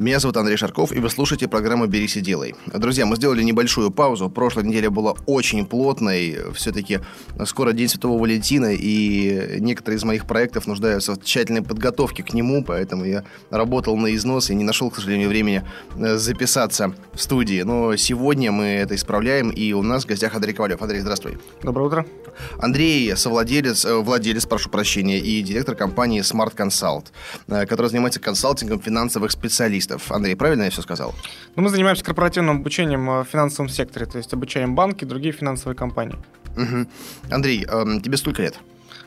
Меня зовут Андрей Шарков, и вы слушаете программу «Берись и делай». Друзья, мы сделали небольшую паузу. Прошлая неделя была очень плотной. Все-таки скоро День Святого Валентина, и некоторые из моих проектов нуждаются в тщательной подготовке к нему, поэтому я работал на износ и не нашел, к сожалению, времени э, записаться в студии. Но сегодня мы это исправляем, и у нас в гостях Андрей Ковалев. Андрей, здравствуй. Доброе утро. Андрей, совладелец, э, владелец, прошу прощения, и директор компании Smart Consult, э, которая занимается консалтингом финансовых специалистов. Андрей, правильно я все сказал? Ну, мы занимаемся корпоративным обучением в финансовом секторе, то есть обучаем банки, другие финансовые компании. Угу. Андрей, э, тебе сколько лет?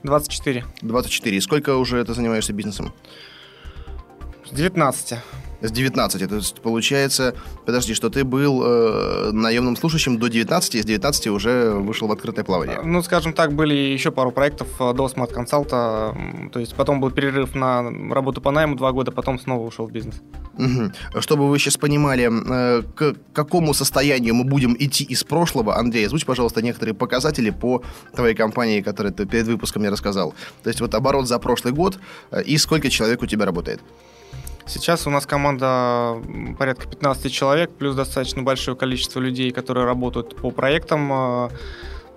24. 24. Сколько уже ты занимаешься бизнесом? С 19 с 19. То есть получается, подожди, что ты был э, наемным слушающим до 19, и с 19 уже вышел в открытое плавание. Ну, скажем так, были еще пару проектов э, до Smart консалта то есть потом был перерыв на работу по найму два года, потом снова ушел в бизнес. Угу. Чтобы вы сейчас понимали, э, к какому состоянию мы будем идти из прошлого, Андрей, озвучь, пожалуйста, некоторые показатели по твоей компании, которые ты перед выпуском мне рассказал. То есть вот оборот за прошлый год э, и сколько человек у тебя работает? Сейчас у нас команда порядка 15 человек, плюс достаточно большое количество людей, которые работают по проектам э,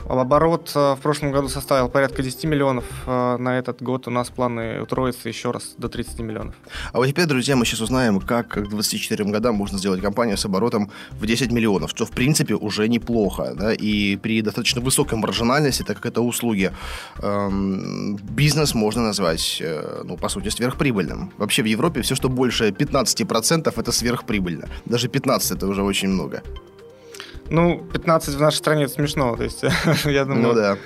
Оборот э, в прошлом году составил порядка 10 миллионов. Э, на этот год у нас планы утроиться еще раз до 30 миллионов. А вот теперь, друзья, мы сейчас узнаем, как к 24 годам можно сделать компанию с оборотом в 10 миллионов, что, в принципе, уже неплохо. Да? И при достаточно высокой маржинальности, так как это услуги, эм, бизнес можно назвать, э, ну, по сути, сверхприбыльным. Вообще в Европе все, что больше 15%, это сверхприбыльно. Даже 15% это уже очень много. Ну, 15 в нашей стране это смешно. То есть, я думаю, ну, да.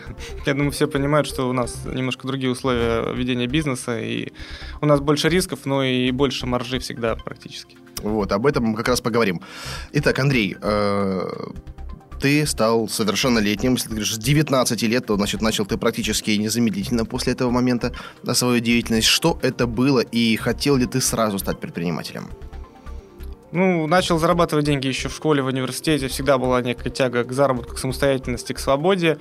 я думаю, все понимают, что у нас немножко другие условия ведения бизнеса, и у нас больше рисков, но и больше маржи всегда практически. Вот, об этом мы как раз поговорим. Итак, Андрей, э, ты стал совершеннолетним, если ты говоришь, с 19 лет, то, значит, начал ты практически незамедлительно после этого момента на свою деятельность. Что это было и хотел ли ты сразу стать предпринимателем? Ну, начал зарабатывать деньги еще в школе, в университете. Всегда была некая тяга к заработку, к самостоятельности, к свободе.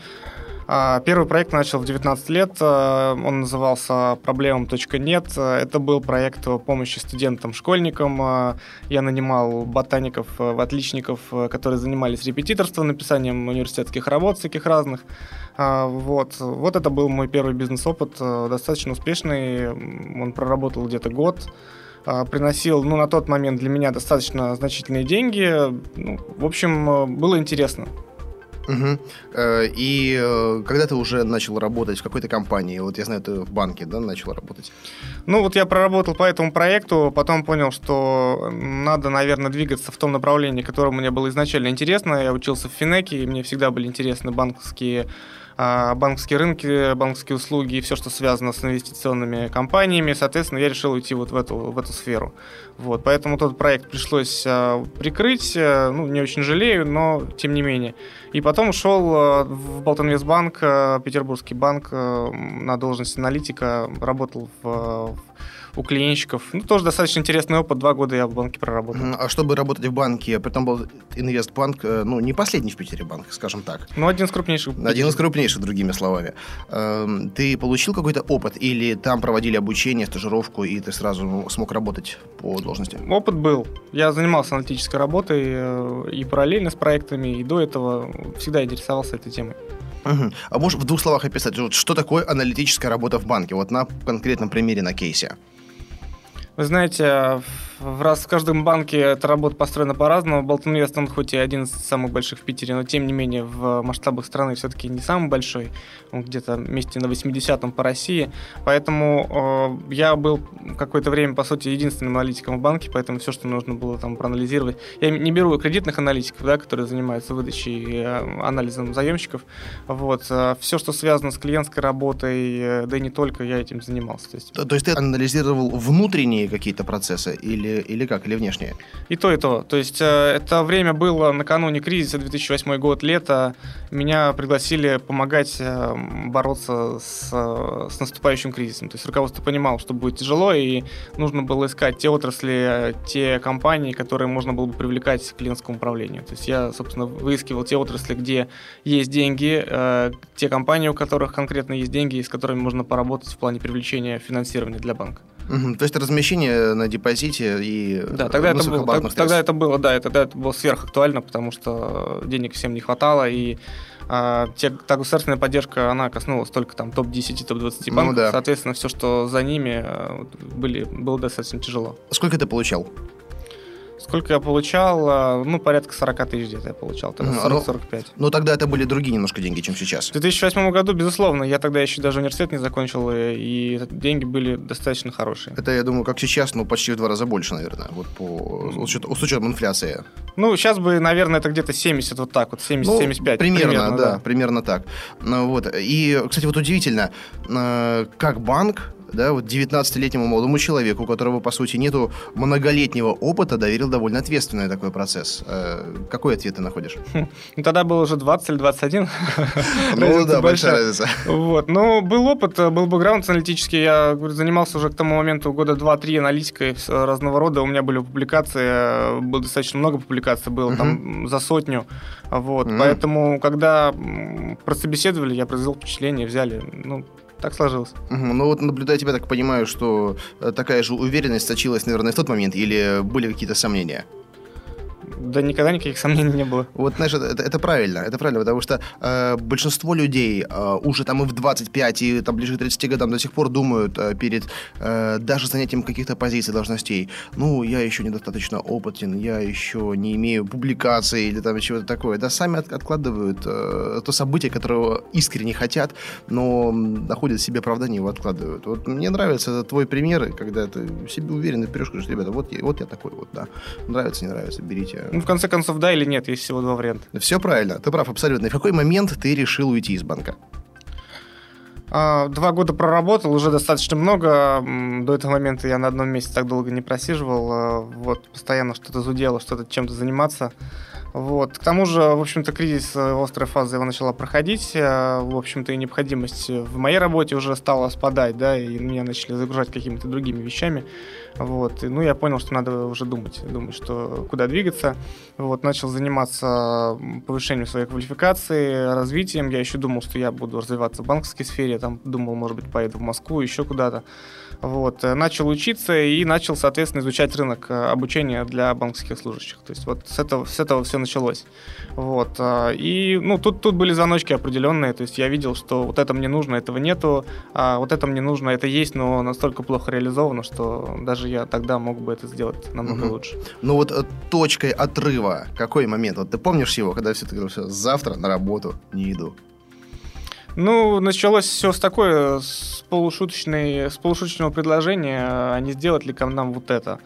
А, первый проект начал в 19 лет. А, он назывался «Проблемам.нет». Это был проект помощи студентам-школьникам. А, я нанимал ботаников, отличников, которые занимались репетиторством, написанием университетских работ всяких разных. Вот. вот это был мой первый бизнес-опыт, достаточно успешный. Он проработал где-то год. А, приносил, ну, на тот момент для меня достаточно значительные деньги. Ну, в общем, э, было интересно. Угу. И э, когда ты уже начал работать в какой-то компании, вот я знаю, ты в банке, да, начал работать? Ну, вот я проработал по этому проекту, потом понял, что надо, наверное, двигаться в том направлении, которое мне было изначально интересно. Я учился в Финеке, и мне всегда были интересны банковские банковские рынки, банковские услуги и все, что связано с инвестиционными компаниями. Соответственно, я решил уйти вот в эту, в эту сферу. Вот, поэтому тот проект пришлось а, прикрыть. А, ну, не очень жалею, но тем не менее. И потом ушел в Балтинвестбанк, Петербургский банк, на должность аналитика. Работал в, в у клиентчиков. Ну, тоже достаточно интересный опыт. Два года я в банке проработал. А чтобы работать в банке, при том был Инвестбанк, э, ну, не последний в Питере банк, скажем так. Ну, один из крупнейших. Один из крупнейших, другими словами. Эм, ты получил какой-то опыт или там проводили обучение, стажировку, и ты сразу смог работать по должности? Опыт был. Я занимался аналитической работой э, и параллельно с проектами, и до этого всегда интересовался этой темой. Угу. А можешь в двух словах описать, что такое аналитическая работа в банке? Вот на конкретном примере, на кейсе. Вы знаете, в раз в каждом банке эта работа построена по-разному. Болтон Инвест, он хоть и один из самых больших в Питере, но тем не менее в масштабах страны все-таки не самый большой. Он где-то вместе на 80-м по России. Поэтому э, я был какое-то время, по сути, единственным аналитиком в банке, поэтому все, что нужно было там проанализировать. Я не беру кредитных аналитиков, да, которые занимаются выдачей и э, анализом заемщиков. Вот. Э, все, что связано с клиентской работой, э, да и не только, я этим занимался. То есть, то, то есть ты анализировал внутренние какие-то процессы или или, или как, или внешнее? И то, и то. То есть э, это время было накануне кризиса, 2008 год, лето. Меня пригласили помогать э, бороться с, э, с наступающим кризисом. То есть руководство понимало, что будет тяжело, и нужно было искать те отрасли, те компании, которые можно было бы привлекать к клиентскому управлению. То есть я, собственно, выискивал те отрасли, где есть деньги, те компании, у которых конкретно есть деньги, с которыми можно поработать в плане привлечения финансирования для банка. Угу. То есть размещение на депозите и да, тогда это было, тогда, тогда это было, да, тогда это было сверхактуально, потому что денег всем не хватало, и а, те, та государственная поддержка, она коснулась только там топ-10, топ-20 банков, ну, да. соответственно, все, что за ними, э, были, было достаточно тяжело. Сколько ты получал? Сколько я получал? А, ну, порядка 40 тысяч где-то я получал, тогда 40-45. Ну, ну, тогда это были другие немножко деньги, чем сейчас. В 2008 году, безусловно, я тогда еще даже университет не закончил, и деньги были достаточно хорошие. Это, я думаю, как сейчас, ну, почти в два раза больше, наверное, вот по, с, учетом, инфляции. Ну, сейчас бы, наверное, это где-то 70, вот так вот, 70-75. Ну, примерно, примерно, да, да, примерно так. Ну, вот. И, кстати, вот удивительно, э, как банк да, вот 19-летнему молодому человеку, у которого, по сути, нету многолетнего опыта, доверил довольно ответственный такой процесс. Э, какой ответ ты находишь? Хм. Ну, тогда было уже 20 или 21. Ну, да, большая разница. Вот. Но был опыт, был бэкграунд аналитический. Я занимался уже к тому моменту года 2-3 аналитикой разного рода. У меня были публикации, было достаточно много публикаций, было там за сотню. Вот. Поэтому, когда прособеседовали, я произвел впечатление, взяли. Ну, так сложилось. Угу. Ну вот наблюдая тебя, так понимаю, что э, такая же уверенность сочилась, наверное, в тот момент, или были какие-то сомнения? Да никогда никаких сомнений не было. Вот, знаешь, это, это правильно, это правильно, потому что э, большинство людей э, уже там и в 25, и там ближе к 30 годам до сих пор думают э, перед э, даже занятием каких-то позиций, должностей, ну, я еще недостаточно опытен, я еще не имею публикации или там чего-то такое. Да, сами от, откладывают э, то событие, которого искренне хотят, но находят себе оправдание, его откладывают. Вот мне нравится твой пример, когда ты себе уверенно берешь, говоришь, ребята, вот я, вот я такой вот, да. Нравится, не нравится, берите ну, в конце концов, да или нет, есть всего два варианта. Все правильно, ты прав абсолютно. И в какой момент ты решил уйти из банка? А, два года проработал, уже достаточно много. До этого момента я на одном месте так долго не просиживал. А, вот, постоянно что-то зудело, что-то чем-то заниматься. Вот. К тому же, в общем-то, кризис э, острой фазы его начала проходить. Э, в общем-то, и необходимость в моей работе уже стала спадать, да, и меня начали загружать какими-то другими вещами. Вот. И, ну, я понял, что надо уже думать, думать, что куда двигаться. Вот. Начал заниматься повышением своей квалификации, развитием. Я еще думал, что я буду развиваться в банковской сфере. Там думал, может быть, поеду в Москву, еще куда-то. Вот. Э, начал учиться и начал, соответственно, изучать рынок э, обучения для банковских служащих. То есть вот с этого, с этого все началось. Вот. Э, и ну, тут, тут были звоночки определенные. То есть я видел, что вот это мне нужно, этого нету, а вот это мне нужно, это есть, но настолько плохо реализовано, что даже я тогда мог бы это сделать намного угу. лучше. Ну вот точкой отрыва, какой момент? Вот ты помнишь его, когда все ты говорил, все, завтра на работу не иду? Ну, началось все с такой, с полушуточной, с полушуточного предложения, а не сделать ли ко нам вот это.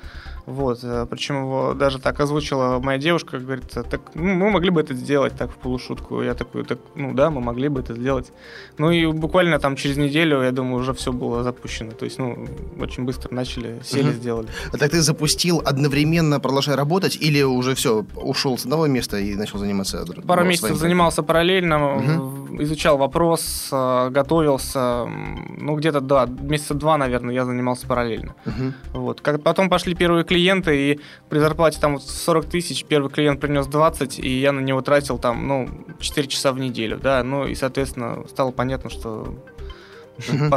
Вот, э, причем его даже так озвучила моя девушка, говорит, так, ну, мы могли бы это сделать так в полушутку. Я такой, так, ну да, мы могли бы это сделать. Ну и буквально там через неделю, я думаю, уже все было запущено. То есть, ну, очень быстро начали, сели, угу. сделали. А так ты запустил одновременно, продолжая работать, или уже все, ушел с одного места и начал заниматься Пару ну, месяцев занимался параллельно, угу. Изучал вопрос, э, готовился. Ну, где-то, да, месяца два, наверное, я занимался параллельно. Угу. Вот. Как, потом пошли первые клиенты, и при зарплате там 40 тысяч первый клиент принес 20, и я на него тратил там, ну, 4 часа в неделю, да, ну, и, соответственно, стало понятно, что.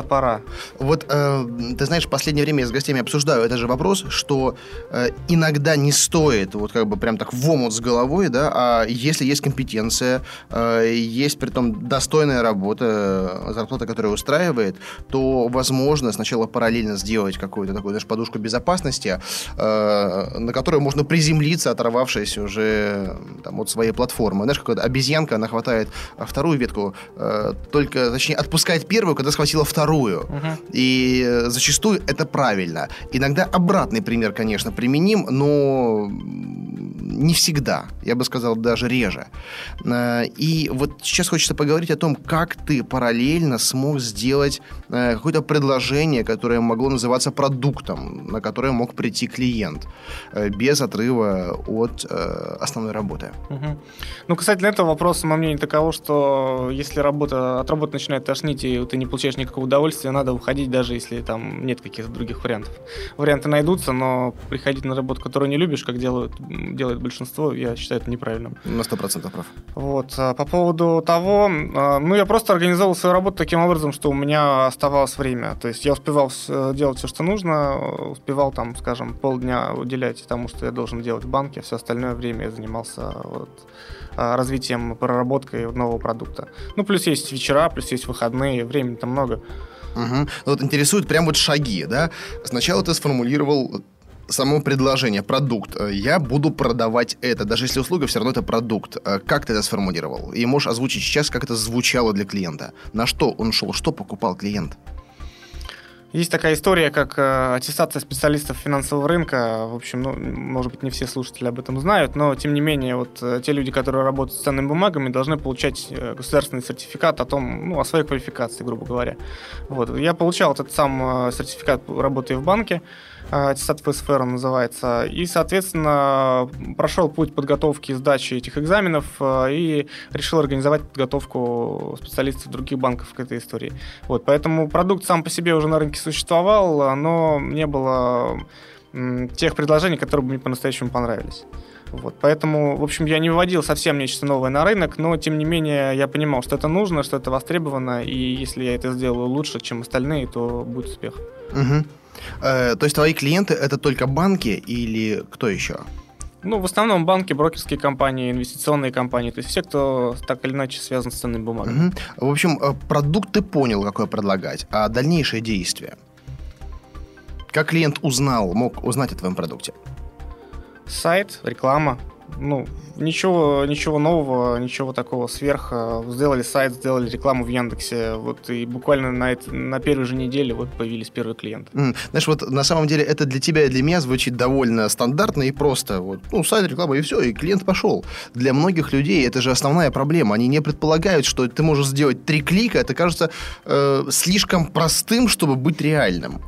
Пора. Вот, э, ты знаешь, в последнее время я с гостями обсуждаю этот же вопрос, что э, иногда не стоит вот как бы прям так в омут с головой, да, а если есть компетенция, э, есть при том достойная работа, зарплата, которая устраивает, то возможно сначала параллельно сделать какую-то такую, знаешь, подушку безопасности, на которую можно приземлиться, оторвавшись уже там, от своей платформы. Знаешь, какая-то обезьянка, она хватает вторую ветку, только, точнее, отпускает первую, когда схватит схватила вторую. Угу. И э, зачастую это правильно. Иногда обратный пример, конечно, применим, но не всегда, я бы сказал, даже реже. Э, и вот сейчас хочется поговорить о том, как ты параллельно смог сделать э, какое-то предложение, которое могло называться продуктом, на которое мог прийти клиент, э, без отрыва от основной работы. Угу. Ну, касательно этого вопроса, мое мнение таково, что если работа, от работы начинает тошнить, и ты не получаешь никакого удовольствия, надо уходить, даже если там нет каких-то других вариантов. Варианты найдутся, но приходить на работу, которую не любишь, как делают, делает большинство, я считаю это неправильным. На сто процентов прав. Вот. А по поводу того, а, ну, я просто организовал свою работу таким образом, что у меня оставалось время. То есть я успевал делать все, что нужно, успевал там, скажем, полдня уделять тому, что я должен делать в банке, все остальное время я занимался вот, а, развитием, проработкой нового продукта. Ну, плюс есть вечера, плюс есть выходные, времени там много. Угу. Вот интересуют прям вот шаги, да? Сначала ты сформулировал само предложение, продукт. Я буду продавать это, даже если услуга все равно это продукт. Как ты это сформулировал? И можешь озвучить сейчас, как это звучало для клиента? На что он шел? Что покупал клиент? Есть такая история, как э, аттестация специалистов финансового рынка. В общем, ну, может быть, не все слушатели об этом знают, но, тем не менее, вот э, те люди, которые работают с ценными бумагами, должны получать э, государственный сертификат о том, ну, о своей квалификации, грубо говоря. Вот. Я получал этот сам сертификат, работая в банке аттестат ФСФР называется. И, соответственно, прошел путь подготовки и сдачи этих экзаменов э, и решил организовать подготовку специалистов других банков к этой истории. Вот, поэтому продукт сам по себе уже на рынке существовал, но не было тех предложений, которые бы мне по-настоящему понравились. Вот, поэтому, в общем, я не выводил совсем нечто новое на рынок, но, тем не менее, я понимал, что это нужно, что это востребовано, и если я это сделаю лучше, чем остальные, то будет успех. Угу. Э, то есть твои клиенты это только банки или кто еще? Ну, в основном банки, брокерские компании, инвестиционные компании, то есть все, кто так или иначе связан с ценными бумагами. Угу. В общем, э, продукт ты понял, какой предлагать, а дальнейшие действия? Как клиент узнал, мог узнать о твоем продукте? Сайт, реклама, ну, ничего, ничего нового, ничего такого сверх. Сделали сайт, сделали рекламу в Яндексе, вот и буквально на, это, на первой же неделе вот появились первые клиенты. Mm. Знаешь, вот на самом деле это для тебя и для меня звучит довольно стандартно и просто. Вот, ну, сайт, реклама и все, и клиент пошел. Для многих людей это же основная проблема. Они не предполагают, что ты можешь сделать три клика. Это кажется э, слишком простым, чтобы быть реальным.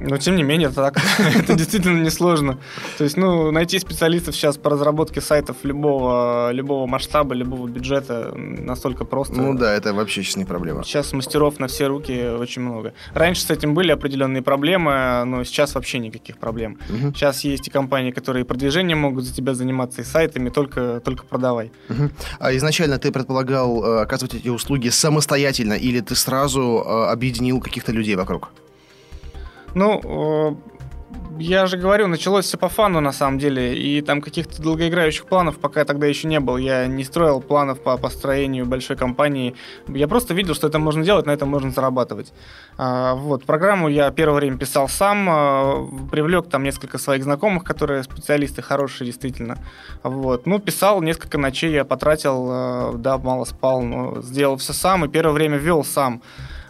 Но тем не менее, это так. это действительно несложно. То есть, ну, найти специалистов сейчас по разработке сайтов любого, любого масштаба, любого бюджета настолько просто. Ну да, это вообще сейчас не проблема. Сейчас мастеров на все руки очень много. Раньше с этим были определенные проблемы, но сейчас вообще никаких проблем. Угу. Сейчас есть и компании, которые продвижением могут за тебя заниматься, и сайтами, только, только продавай. Угу. А изначально ты предполагал э, оказывать эти услуги самостоятельно, или ты сразу э, объединил каких-то людей вокруг? Ну, я же говорю, началось все по фану на самом деле, и там каких-то долгоиграющих планов пока тогда еще не было. Я не строил планов по построению большой компании. Я просто видел, что это можно делать, на этом можно зарабатывать. А, вот, программу я первое время писал сам, а, привлек там несколько своих знакомых, которые специалисты хорошие действительно. Вот, ну, писал несколько ночей, я потратил, а, да, мало спал, но сделал все сам, и первое время вел сам.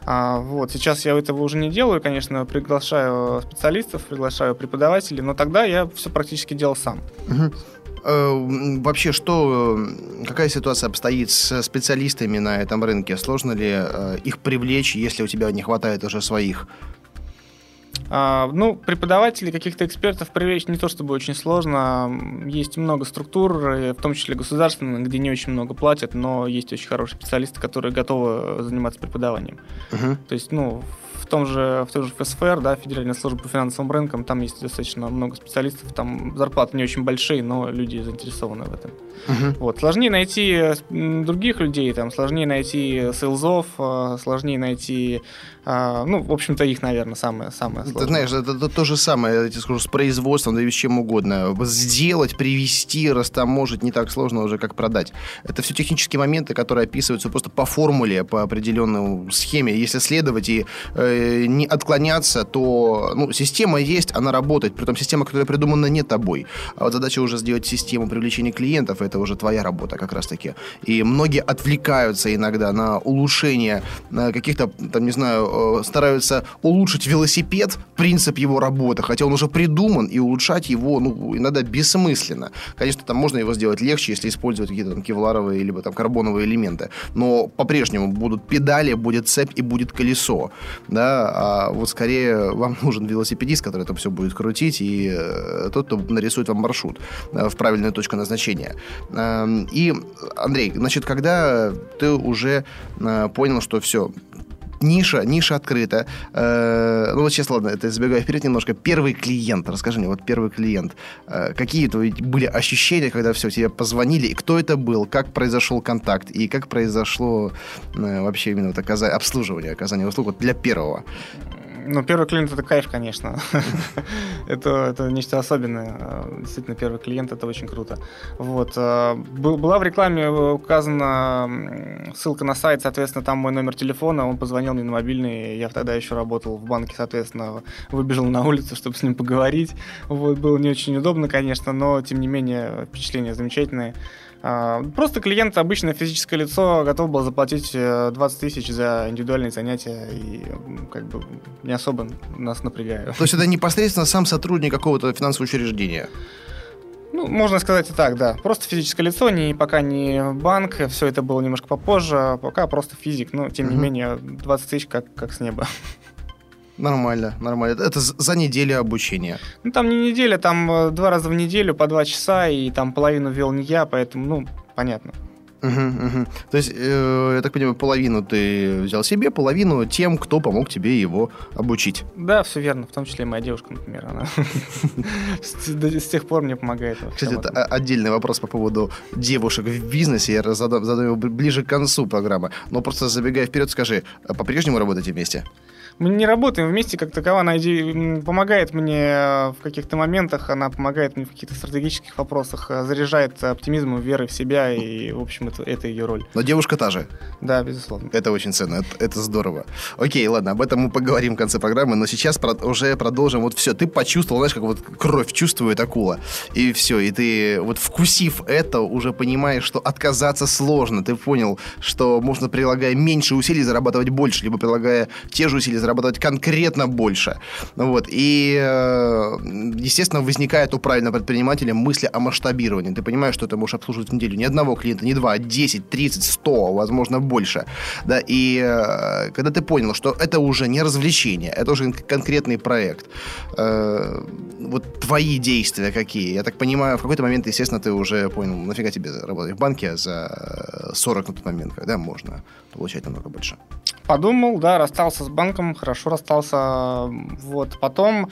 А, вот, сейчас я этого уже не делаю, конечно, приглашаю специалистов, приглашаю преподавателей, но тогда я все практически делал сам. Угу. вообще, что, какая ситуация обстоит с специалистами на этом рынке? Сложно ли э, их привлечь, если у тебя не хватает уже своих? А, ну, преподавателей, каких-то экспертов привлечь не то чтобы очень сложно. Есть много структур, в том числе государственных, где не очень много платят, но есть очень хорошие специалисты, которые готовы заниматься преподаванием. Uh-huh. То есть, ну, в том же, в том же ФСФР, да, Федеральная служба по финансовым рынкам, там есть достаточно много специалистов, там зарплаты не очень большие, но люди заинтересованы в этом. Uh-huh. Вот. Сложнее найти других людей, там, сложнее найти сейлзов, а, сложнее найти, а, ну, в общем-то, их, наверное, самое, самое сложное. Ты знаешь, это, это то же самое, я тебе скажу, с производством, да и с чем угодно. Сделать, привести, растаможить не так сложно уже, как продать. Это все технические моменты, которые описываются просто по формуле, по определенной схеме. Если следовать и э, не отклоняться, то ну, система есть, она работает. Притом система, которая придумана не тобой. А вот задача уже сделать систему привлечения клиентов, это уже твоя работа как раз-таки. И многие отвлекаются иногда на улучшение на каких-то, там, не знаю, э, стараются улучшить велосипед, принцип его работы, хотя он уже придуман, и улучшать его, ну, иногда бессмысленно. Конечно, там можно его сделать легче, если использовать какие-то там кевларовые либо там карбоновые элементы. Но по-прежнему будут педали, будет цепь и будет колесо. Да? А вот скорее вам нужен велосипедист, который это все будет крутить, и э, тот, кто нарисует вам маршрут э, в правильную точку назначения. Э, и, Андрей, значит, когда ты уже понял, что все, ниша, ниша открыта. Э, ну вот сейчас, ладно, это забегаю вперед немножко. Первый клиент, расскажи мне, вот первый клиент. Э, какие твои были ощущения, когда все, тебе позвонили, и кто это был, как произошел контакт, и как произошло э, вообще именно вот оказание, обслуживание, оказание услуг вот для первого? Ну, первый клиент это кайф, конечно. это, это нечто особенное. Действительно, первый клиент это очень круто. Вот. Э, была в рекламе указана ссылка на сайт, соответственно, там мой номер телефона, он позвонил мне на мобильный, я тогда еще работал в банке, соответственно, выбежал на улицу, чтобы с ним поговорить. Вот, было не очень удобно, конечно, но, тем не менее, впечатления замечательные. А, просто клиент, обычное физическое лицо, готов был заплатить 20 э, тысяч за индивидуальные занятия и как бы не особо нас напрягает. То есть это непосредственно сам сотрудник какого-то финансового учреждения? Ну, можно сказать и так, да. Просто физическое лицо, не, пока не банк, все это было немножко попозже, а пока просто физик, но тем не менее 20 тысяч как, как с неба. Нормально, нормально. Это за неделю обучения. Ну, там не неделя, там э, два раза в неделю по два часа, и там половину вел не я, поэтому, ну, понятно. Угу, угу. То есть, э, я так понимаю, половину ты взял себе, половину тем, кто помог тебе его обучить. Да, все верно. В том числе и моя девушка, например. Она с тех пор мне помогает. Кстати, это отдельный вопрос по поводу девушек в бизнесе. Я задам, задам его ближе к концу программы. Но просто забегая вперед, скажи, а по-прежнему работаете вместе? Мы не работаем вместе как такова, она помогает мне э, в каких-то моментах, она помогает мне в каких-то стратегических вопросах, э, заряжает оптимизмом, верой в себя, и, в общем, это, это ее роль. Но девушка та же? Да, безусловно. Это очень ценно, это, это здорово. Окей, ладно, об этом мы поговорим в конце программы, но сейчас про- уже продолжим. Вот все, ты почувствовал, знаешь, как вот кровь чувствует акула, и все, и ты вот вкусив это, уже понимаешь, что отказаться сложно. Ты понял, что можно, прилагая меньше усилий, зарабатывать больше, либо прилагая те же усилия, зарабатывать конкретно больше. Вот. И, э, естественно, возникает у правильного предпринимателя мысли о масштабировании. Ты понимаешь, что ты можешь обслуживать в неделю не одного клиента, не два, а 10, 30, 100, возможно, больше. Да, и э, когда ты понял, что это уже не развлечение, это уже конкретный проект, э, вот твои действия какие? Я так понимаю, в какой-то момент, естественно, ты уже понял, нафига тебе работать в банке за 40 на тот момент, когда можно получать намного больше. Подумал, да, расстался с банком, хорошо расстался. Вот. Потом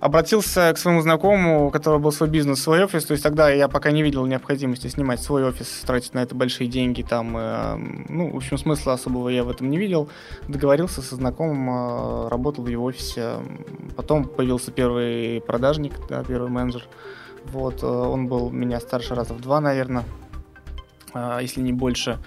обратился к своему знакомому, у которого был свой бизнес, свой офис. То есть тогда я пока не видел необходимости снимать свой офис, тратить на это большие деньги. Там, э, ну, в общем, смысла особого я в этом не видел. Договорился со знакомым, э, работал в его офисе. Потом появился первый продажник, да, первый менеджер. Вот, э, он был меня старше раза в два, наверное, э, если не больше.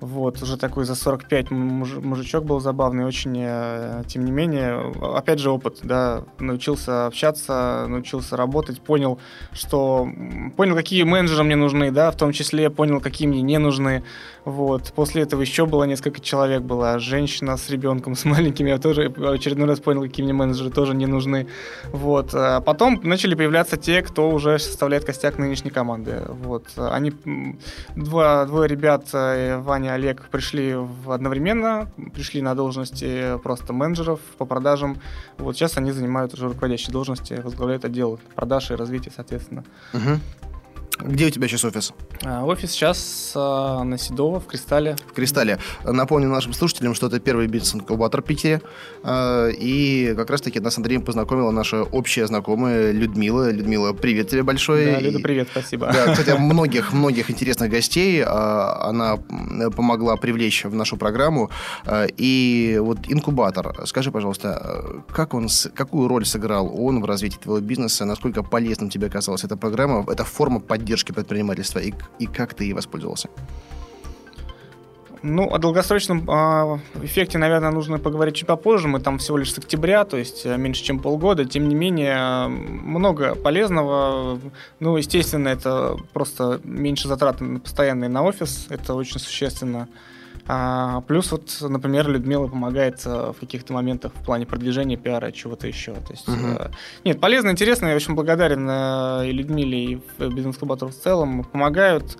Вот, уже такой за 45 муж, мужичок был забавный, очень, э, тем не менее, опять же опыт, да, научился общаться, научился работать, понял, что, понял, какие менеджеры мне нужны, да, в том числе понял, какие мне не нужны, вот, после этого еще было несколько человек, была женщина с ребенком, с маленьким, я тоже очередной раз понял, какие мне менеджеры тоже не нужны, вот, а потом начали появляться те, кто уже составляет костяк нынешней команды, вот, они, два, двое ребят, э, Ваня и Олег пришли одновременно, пришли на должности просто менеджеров по продажам. Вот сейчас они занимают уже руководящие должности, возглавляют отдел продаж и развития, соответственно. Угу. Где у тебя сейчас офис? А, офис сейчас а, на Седово, в Кристалле. В Кристалле. Напомню нашим слушателям, что это первый бизнес-инкубатор в Питере. А, и как раз-таки нас с Андреем познакомила наша общая знакомая Людмила. Людмила, привет тебе большое. Да, Люда, привет, спасибо. Да, кстати, многих-многих интересных гостей она помогла привлечь в нашу программу. И вот инкубатор, скажи, пожалуйста, как он, какую роль сыграл он в развитии твоего бизнеса? Насколько полезным тебе казалась эта программа, эта форма поддержки поддержки предпринимательства и, и как ты ей воспользовался? Ну, о долгосрочном э, эффекте, наверное, нужно поговорить чуть попозже. Мы там всего лишь с октября, то есть э, меньше, чем полгода. Тем не менее, много полезного. Ну, естественно, это просто меньше затрат постоянные на офис. Это очень существенно. А, плюс вот, например, Людмила помогает э, в каких-то моментах в плане продвижения пиара, чего-то еще. То есть, uh-huh. нет, полезно, интересно. Я очень благодарен и Людмиле, и бизнес-клубатору в целом. Помогают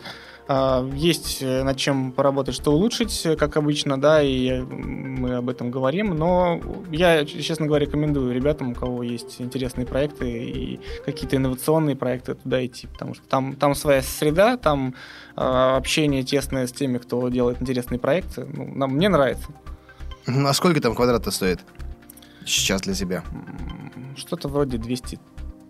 есть э, над чем поработать, что улучшить, как обычно, да, и мы об этом говорим, но я, честно говоря, рекомендую ребятам, у кого есть интересные проекты и какие-то инновационные проекты, туда идти, потому что там, там своя среда, там э, общение тесное с теми, кто делает интересные проекты. Ну, нам, мне нравится. А сколько там квадрата стоит сейчас для тебя? Что-то вроде 200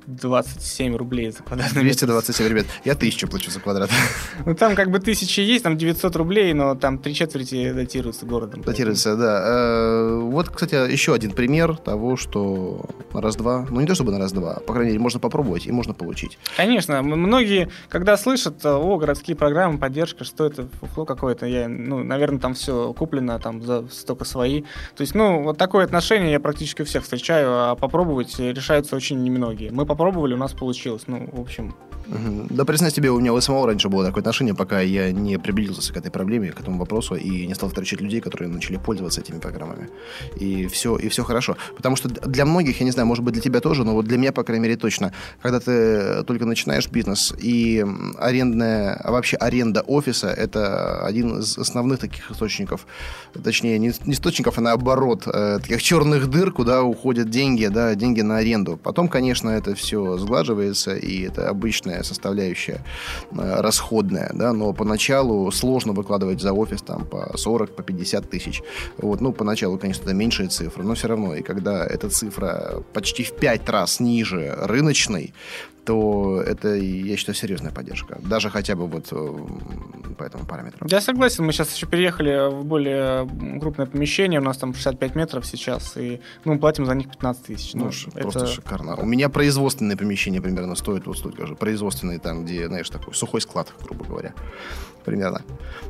27 рублей за квадратный 227, ребят. Я тысячу плачу за квадрат. Ну, там как бы тысяча есть, там 900 рублей, но там три четверти датируются городом. Датируется, да. Э, вот, кстати, еще один пример того, что на раз-два, ну, не то чтобы на раз-два, по крайней мере, можно попробовать и можно получить. Конечно. Многие, когда слышат, о, городские программы, поддержка, что это, фуфло какое-то, я, ну, наверное, там все куплено, там за столько свои. То есть, ну, вот такое отношение я практически у всех встречаю, а попробовать решаются очень немногие. Мы попробовали, у нас получилось. Ну, в общем, да, признаюсь тебе, у меня у самого раньше было такое отношение, пока я не приблизился к этой проблеме, к этому вопросу, и не стал встречать людей, которые начали пользоваться этими программами. И все, и все хорошо. Потому что для многих, я не знаю, может быть, для тебя тоже, но вот для меня, по крайней мере, точно, когда ты только начинаешь бизнес, и арендная, а вообще аренда офиса – это один из основных таких источников, точнее, не, не источников, а наоборот, э, таких черных дыр, куда уходят деньги, да, деньги на аренду. Потом, конечно, это все сглаживается, и это обычная важная составляющая, э, расходная, да, но поначалу сложно выкладывать за офис там по 40, по 50 тысяч. Вот, ну, поначалу, конечно, это меньшая цифра, но все равно, и когда эта цифра почти в 5 раз ниже рыночной, то это, я считаю, серьезная поддержка. Даже хотя бы вот э, по этому параметру. Я согласен. Мы сейчас еще переехали в более крупное помещение. У нас там 65 метров сейчас. И ну, мы платим за них 15 тысяч. Ну, ну это... просто шикарно. У меня производственное помещение примерно стоит вот столько же. Производственный там, где, знаешь, такой сухой склад, грубо говоря примерно.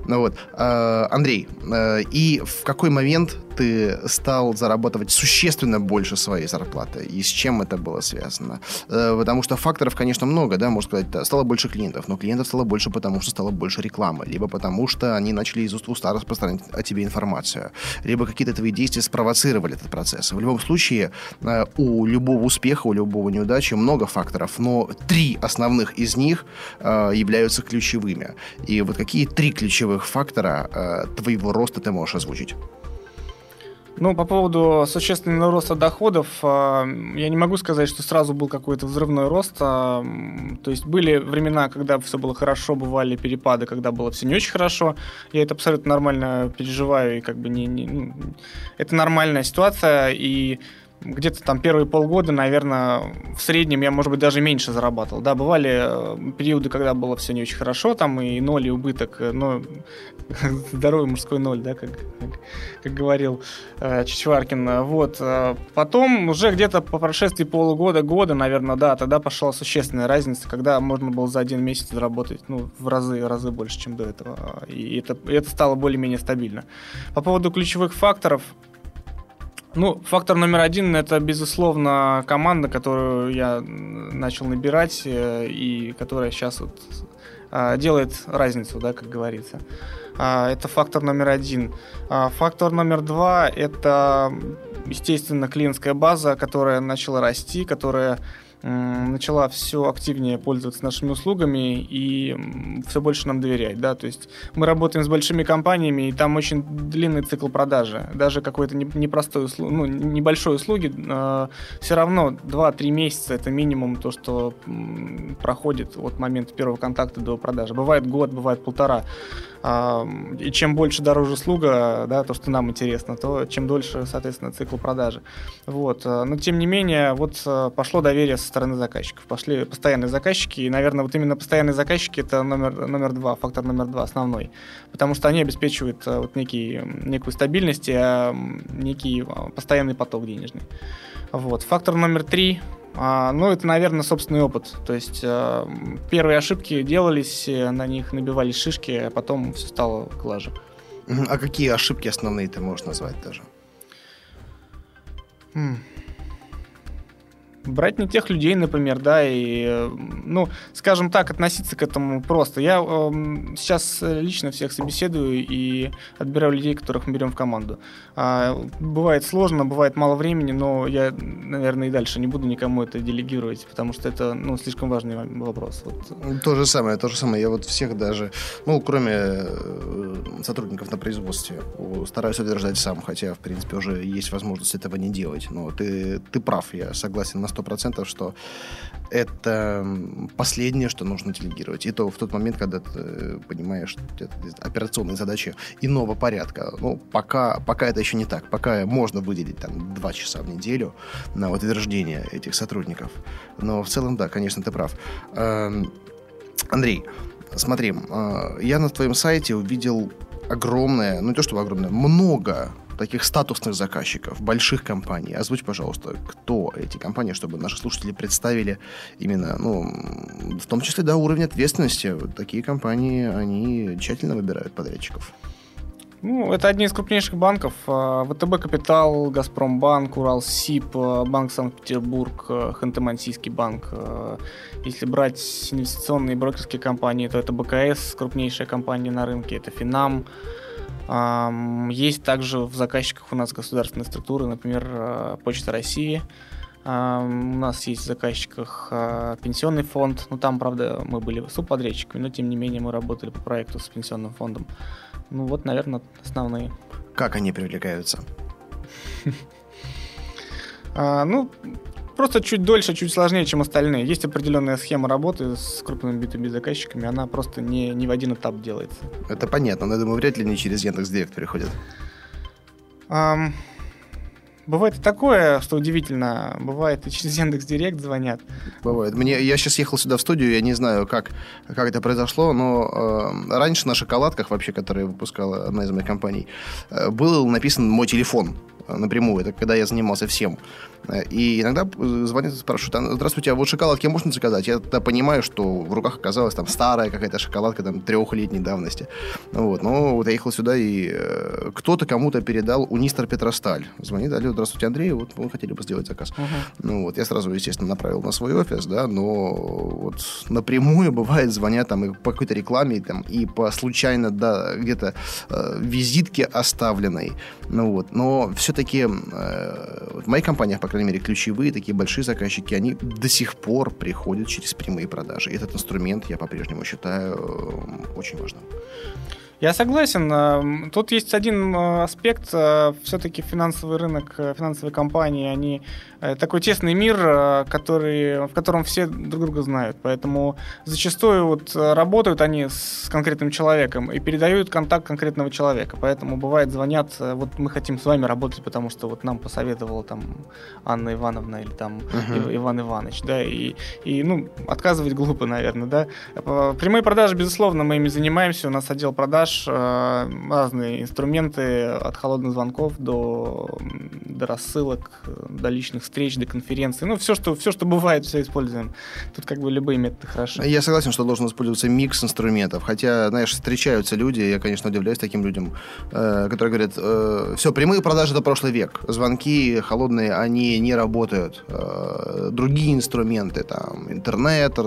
Ну вот. А, Андрей, а, и в какой момент ты стал зарабатывать существенно больше своей зарплаты? И с чем это было связано? А, потому что факторов, конечно, много, да, можно сказать, да, стало больше клиентов, но клиентов стало больше, потому что стало больше рекламы, либо потому что они начали из уст в уста распространять о тебе информацию, либо какие-то твои действия спровоцировали этот процесс. В любом случае, у любого успеха, у любого неудачи много факторов, но три основных из них являются ключевыми. И вот какие три ключевых фактора э, твоего роста ты можешь озвучить? Ну, по поводу существенного роста доходов, э, я не могу сказать, что сразу был какой-то взрывной рост. Э, то есть были времена, когда все было хорошо, бывали перепады, когда было все не очень хорошо. Я это абсолютно нормально переживаю, и как бы не, не ну, это нормальная ситуация, и где-то там первые полгода, наверное, в среднем я, может быть, даже меньше зарабатывал. Да, бывали э, периоды, когда было все не очень хорошо, там и ноль, и убыток, но здоровый мужской ноль, да, как, как, как говорил э, Чичваркин. Вот. Э, потом уже где-то по прошествии полугода, года, наверное, да, тогда пошла существенная разница, когда можно было за один месяц заработать, ну, в разы, разы больше, чем до этого. И это, и это стало более-менее стабильно. По поводу ключевых факторов, ну, фактор номер один это, безусловно, команда, которую я начал набирать э, и которая сейчас вот а, делает разницу, да, как говорится. А, это фактор номер один. А, фактор номер два это, естественно, клиентская база, которая начала расти, которая начала все активнее пользоваться нашими услугами и все больше нам доверять, да, то есть мы работаем с большими компаниями, и там очень длинный цикл продажи, даже какой-то непростой услуги, ну, небольшой услуги, э, все равно 2-3 месяца это минимум то, что проходит от момента первого контакта до продажи. Бывает год, бывает полтора. И чем больше дороже услуга, да, то, что нам интересно, то чем дольше, соответственно, цикл продажи. Вот. Э, но, тем не менее, вот э, пошло доверие со стороны заказчиков. Пошли постоянные заказчики, и, наверное, вот именно постоянные заказчики – это номер, номер два, фактор номер два, основной. Потому что они обеспечивают э, вот некий, некую стабильность, а некий постоянный поток денежный. Вот. Фактор номер три а, ну, это, наверное, собственный опыт. То есть э, первые ошибки делались, на них набивались шишки, а потом все стало глаже. А какие ошибки основные ты можешь назвать даже? Брать не тех людей, например, да, и, э, ну, скажем так, относиться к этому просто. Я э, сейчас лично всех собеседую и отбираю людей, которых мы берем в команду. А, бывает сложно, бывает мало времени, но я, наверное, и дальше не буду никому это делегировать, потому что это, ну, слишком важный вопрос. Вот. То же самое, то же самое. Я вот всех даже, ну, кроме э, сотрудников на производстве, стараюсь удержать сам, хотя, в принципе, уже есть возможность этого не делать. Но ты, ты прав, я согласен на 100%, что это последнее, что нужно делегировать. И то в тот момент, когда ты понимаешь, что это операционные задачи иного порядка. Ну, пока, пока это еще не так. Пока можно выделить там два часа в неделю на утверждение этих сотрудников. Но в целом, да, конечно, ты прав. Эм, Андрей, смотри, э, я на твоем сайте увидел огромное, ну не то чтобы огромное, много таких статусных заказчиков, больших компаний. Озвучь, пожалуйста, кто эти компании, чтобы наши слушатели представили именно, ну, в том числе, да, уровень ответственности. Такие компании, они тщательно выбирают подрядчиков. Ну, это одни из крупнейших банков. А, ВТБ Капитал, Газпромбанк, Уралсиб, а, Банк Санкт-Петербург, а, Ханты-Мансийский банк. Если брать инвестиционные брокерские компании, то это БКС, крупнейшая компания на рынке, это Финам, есть также в заказчиках у нас государственные структуры, например, э, Почта России. У нас есть в заказчиках э, пенсионный фонд. Ну, там, правда, мы были субподрядчиками, но, тем не менее, мы работали по проекту с пенсионным фондом. Ну, вот, наверное, основные. Как они привлекаются? А, ну, просто чуть дольше, чуть сложнее, чем остальные. Есть определенная схема работы с крупными B2B заказчиками, она просто не, не в один этап делается. Это понятно, но я думаю, вряд ли они через Яндекс Директ переходят. Um, бывает и такое, что удивительно. Бывает и через Яндекс Директ звонят. Бывает. Мне, я сейчас ехал сюда в студию, я не знаю, как, как это произошло, но э, раньше на шоколадках, вообще, которые выпускала одна из моих компаний, э, был написан мой телефон напрямую. Это когда я занимался всем. И иногда звонят и спрашивают, а, здравствуйте, а вот шоколадки можно заказать? Я тогда понимаю, что в руках оказалась там старая какая-то шоколадка там трехлетней давности. Вот. Но вот я ехал сюда, и э, кто-то кому-то передал Унистер Петросталь. Звонит, алло, здравствуйте, Андрей, вот мы хотели бы сделать заказ. Uh-huh. Ну вот, я сразу, естественно, направил на свой офис, да, но вот напрямую бывает звонят там и по какой-то рекламе, там, и по случайно, да, где-то э, визитке оставленной. Ну вот, но все-таки э, в моей компании, по крайней мере, ключевые такие большие заказчики, они до сих пор приходят через прямые продажи. Этот инструмент я по-прежнему считаю э, очень важным. Я согласен. Э, тут есть один э, аспект. Все-таки финансовый рынок, финансовые компании, они Э, такой тесный мир, э, который, в котором все друг друга знают. Поэтому зачастую вот э, работают они с конкретным человеком и передают контакт конкретного человека. Поэтому бывает звонят, вот мы хотим с вами работать, потому что вот нам посоветовала там Анна Ивановна или там uh-huh. Иван Иванович, да, и, и ну, отказывать глупо, наверное, да. Прямые продажи, безусловно, мы ими занимаемся, у нас отдел продаж, разные инструменты от холодных звонков до, до рассылок, до личных встреч, до конференций. Ну, все, что, все, что бывает, все используем. Тут как бы любые методы хороши. Я согласен, что должен использоваться микс инструментов. Хотя, знаешь, встречаются люди, я, конечно, удивляюсь таким людям, э, которые говорят, э, все, прямые продажи это прошлый век. Звонки холодные, они не работают. Э, другие инструменты, там, интернет,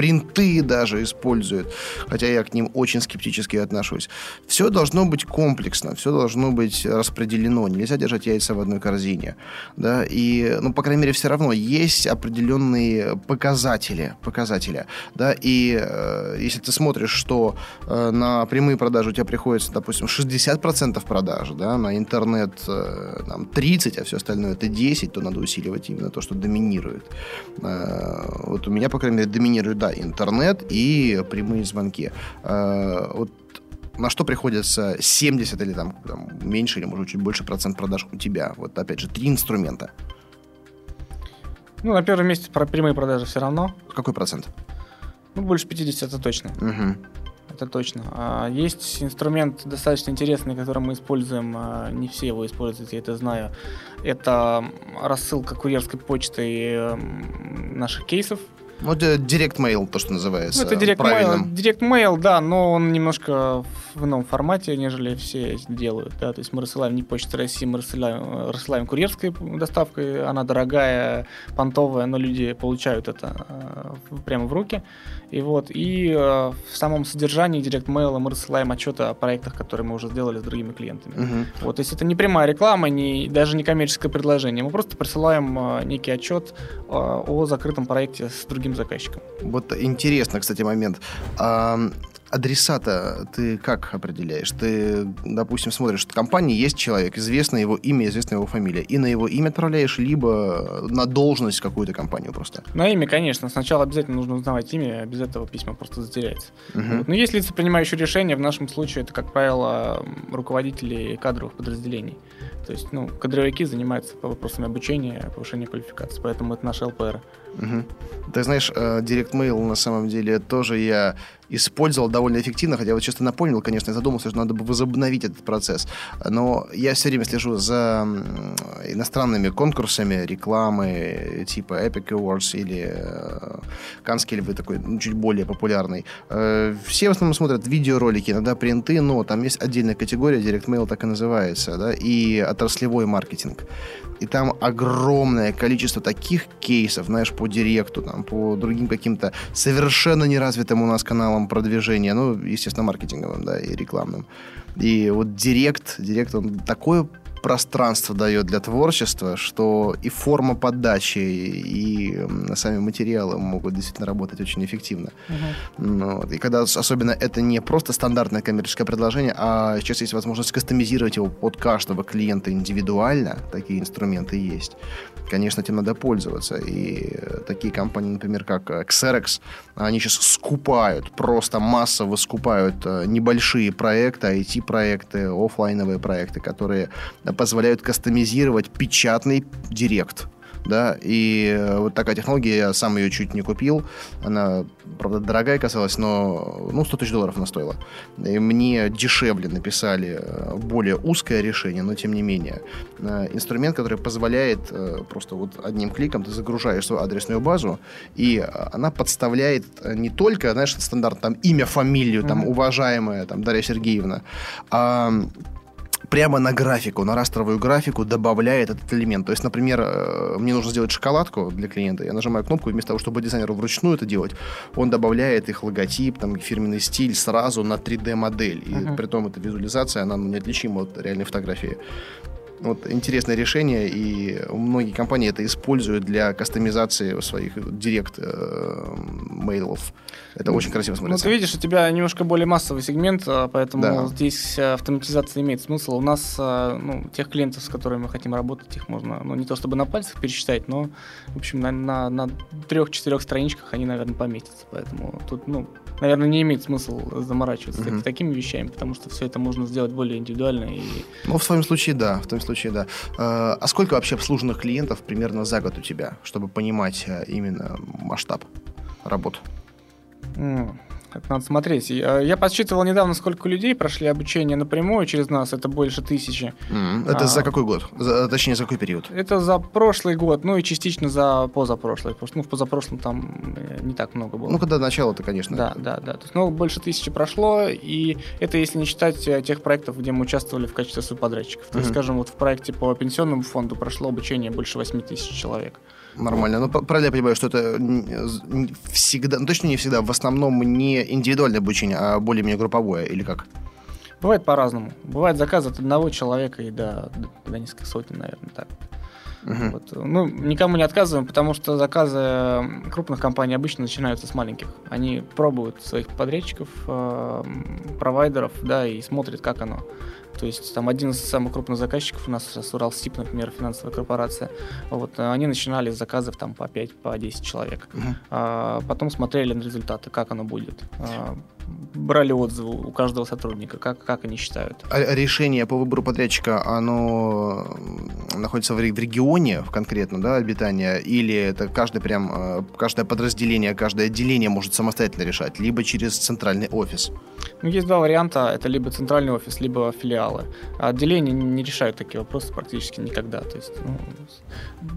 принты даже используют. Хотя я к ним очень скептически отношусь. Все должно быть комплексно, все должно быть распределено. Нельзя держать яйца в одной корзине. Да? И ну, по крайней мере, все равно есть определенные показатели, показатели, да, и э, если ты смотришь, что э, на прямые продажи у тебя приходится, допустим, 60% продаж, да, на интернет э, там 30, а все остальное это 10, то надо усиливать именно то, что доминирует. Э, вот у меня, по крайней мере, доминирует, да, интернет и прямые звонки. Э, вот на что приходится 70 или там, там меньше, или может чуть больше процент продаж у тебя? Вот опять же, три инструмента. Ну, на первом месте про прямые продажи все равно. Какой процент? Ну, больше 50 это точно. Угу. Это точно. А есть инструмент достаточно интересный, который мы используем. А, не все его используют, я это знаю. Это рассылка курьерской почтой наших кейсов Ну, это Direct Mail, то, что называется. Ну, это правильным. Mail, Direct Mail, да, но он немножко в ином формате, нежели все делают. Да? То есть мы рассылаем не Почтой России, мы рассылаем, рассылаем курьерской доставкой. Она дорогая, понтовая, но люди получают это э, прямо в руки. И вот, и э, в самом содержании Direct Mail мы рассылаем отчеты о проектах, которые мы уже сделали с другими клиентами. Мгм. Вот, то есть это не прямая реклама, не, даже не коммерческое предложение. Мы просто присылаем э, некий отчет о закрытом проекте с другим заказчиком. Вот интересно, кстати, момент. А, адресата ты как определяешь? Ты, допустим, смотришь, что в компании есть человек, известно его имя, известна его фамилия, и на его имя отправляешь, либо на должность какую-то компанию просто. На имя, конечно. Сначала обязательно нужно узнавать имя, без этого письмо просто затеряется. Вот. Но есть лица, принимающие решения. В нашем случае это, как правило, руководители кадровых подразделений. То есть, ну, кадровики занимаются по вопросам обучения, повышения квалификации, поэтому это наши ЛПР. Мгм. Ты знаешь, э, Direct Mail на самом деле тоже я использовал довольно эффективно, хотя вот честно напомнил, конечно, я задумался, что надо бы возобновить этот процесс. Но я все время слежу за иностранными конкурсами рекламы типа Epic Awards или э, Канский львы такой, ну, чуть более популярный. Э, Все в основном смотрят видеоролики, иногда принты, но там есть отдельная категория, Direct Mail так и называется, да, и отраслевой маркетинг. И там огромное количество таких кейсов, знаешь, по директу, там, по другим каким-то совершенно неразвитым у нас каналам продвижения, ну, естественно, маркетинговым, да, и рекламным. И вот директ, директ, он такое пространство дает для творчества, что и форма подачи, и сами материалы могут действительно работать очень эффективно. Ну, вот. И когда ос- особенно это не просто стандартное коммерческое предложение, а сейчас есть возможность кастомизировать его под каждого клиента индивидуально, такие инструменты есть. Конечно, этим надо пользоваться. И э, такие компании, например, как э, Xerox, они сейчас скупают, просто массово скупают э, небольшие проекты, IT-проекты, оффлайновые проекты, которые позволяют кастомизировать печатный директ да, и э, вот такая технология, я сам ее чуть не купил, она, правда, дорогая казалась, но, ну, 100 тысяч долларов она стоила. И мне дешевле написали э, более узкое решение, но тем не менее. Э, Инструмент, который позволяет просто вот одним кликом ты загружаешь свою адресную базу, и она подставляет не только, знаешь, стандарт, там, имя, фамилию, там, уважаемая, там, Дарья Сергеевна, а прямо на графику, на растровую графику добавляет этот элемент. То есть, например, э, мне нужно сделать шоколадку для клиента, я нажимаю кнопку, и вместо того, чтобы дизайнеру вручную это делать, он добавляет их логотип, там, фирменный стиль сразу на 3D-модель. И Мгм. при том эта визуализация, она ну, неотличима от реальной фотографии. Вот интересное решение, и многие компании это используют для кастомизации своих директ э, мейлов. Это очень красиво Ну, смотрится. ты видишь, у тебя немножко более массовый сегмент, а, поэтому Да. здесь э, автоматизация имеет смысл. У нас, э, ну, тех клиентов, с которыми мы хотим работать, их можно, ну, не то чтобы на пальцах пересчитать, но, в общем, на, на, на трех-четырех страничках они, наверное, поместятся. Поэтому тут, ну, наверное, не имеет смысла заморачиваться Мгм. так- такими вещами, потому что все это можно сделать более индивидуально и Ну, в твоем случае, да. В твоем случае, да. Э, А сколько вообще обслуженных клиентов примерно за год у тебя, чтобы понимать э, именно масштаб работ? М, Это надо смотреть. Я я подсчитывал недавно, сколько людей прошли обучение напрямую через нас. Это больше тысячи. М, Это А. за какой год? За- точнее, за какой период? Это за прошлый год, ну и частично за позапрошлый. Потому что ну, в позапрошлом там э, не так много было. Ну, когда начало-то, конечно. да, да, да. То есть, ну, больше тысячи прошло, и это если не считать э, тех проектов, где мы участвовали в качестве субподрядчиков. То есть, скажем, вот в проекте по пенсионному фонду прошло обучение больше 8 тысяч человек. Нормально. Ну, правильно я понимаю, что это всегда, ну, точно не всегда, в основном не индивидуальное обучение, а более-менее групповое, или как? Бывает по-разному. Бывает заказ от одного человека и до, до нескольких сотен, наверное, так. Мгм. Вот. Ну, никому не отказываем, потому что заказы крупных компаний обычно начинаются с маленьких. Они пробуют своих подрядчиков, э, провайдеров, да, и смотрят, как оно. То есть там один из самых крупных заказчиков у нас сейчас Уралстип, например, финансовая корпорация. Вот, э, они начинали с заказов там по 5, по 10 человек. Мгм. А потом смотрели на результаты, как оно будет. Брали отзывы у каждого сотрудника, как, как они считают. А решение по выбору подрядчика, оно находится в ре- в регионе в конкретно, да, обитания, или это каждый прям, э, каждое подразделение, каждое отделение может самостоятельно решать, либо через центральный офис? Ну, есть два варианта. Это либо центральный офис, либо филиал. филиалы. А отделения не решают такие вопросы практически никогда. То есть, ну,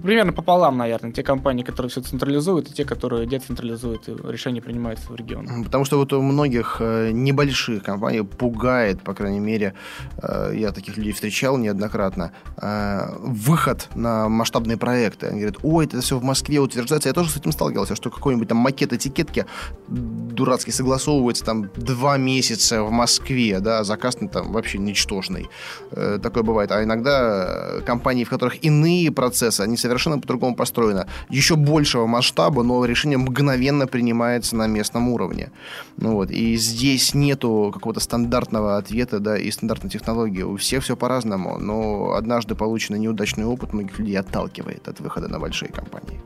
примерно пополам, наверное, те компании, которые все централизуют, и те, которые децентрализуют, и решения принимаются в регионах. Потому что вот у многих э, небольших компаний пугает, по крайней мере, э, я таких людей встречал неоднократно, э, выход на масштабные проекты. Они говорят, ой, это все в Москве утверждается. Я тоже с этим сталкивался, что какой-нибудь там макет этикетки дурацкий согласовывается там два месяца в Москве, да, заказ там вообще ничтожный. Такое бывает. А иногда компании, в которых иные процессы, они совершенно по-другому построены. Еще большего масштаба, но решение мгновенно принимается на местном уровне. Ну вот. И здесь нету какого-то стандартного ответа, да, и стандартной технологии. У всех все по-разному, но однажды полученный неудачный опыт многих людей отталкивает от выхода на большие компании.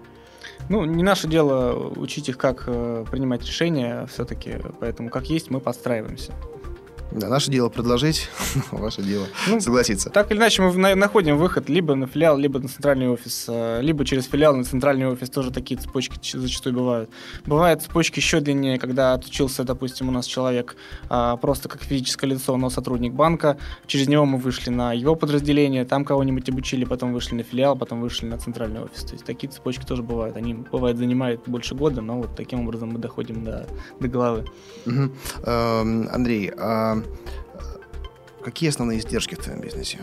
Ну, не наше дело учить их, как э, принимать решения все-таки, поэтому как есть, мы подстраиваемся. Да, наше дело предложить, ваше дело ну, согласиться. Так или иначе, мы находим выход либо на филиал, либо на центральный офис, э, либо через филиал на центральный офис. Тоже такие цепочки зачастую бывают. Бывают цепочки еще длиннее, когда отучился, допустим, у нас человек а, просто как физическое лицо, но сотрудник банка. Через него мы вышли на его подразделение, там кого-нибудь обучили, потом вышли на филиал, потом вышли на центральный офис. То есть такие цепочки тоже бывают. Они, бывает, занимают больше года, но вот таким образом мы доходим до, до головы. Угу. Андрей, а Какие основные издержки в твоем бизнесе?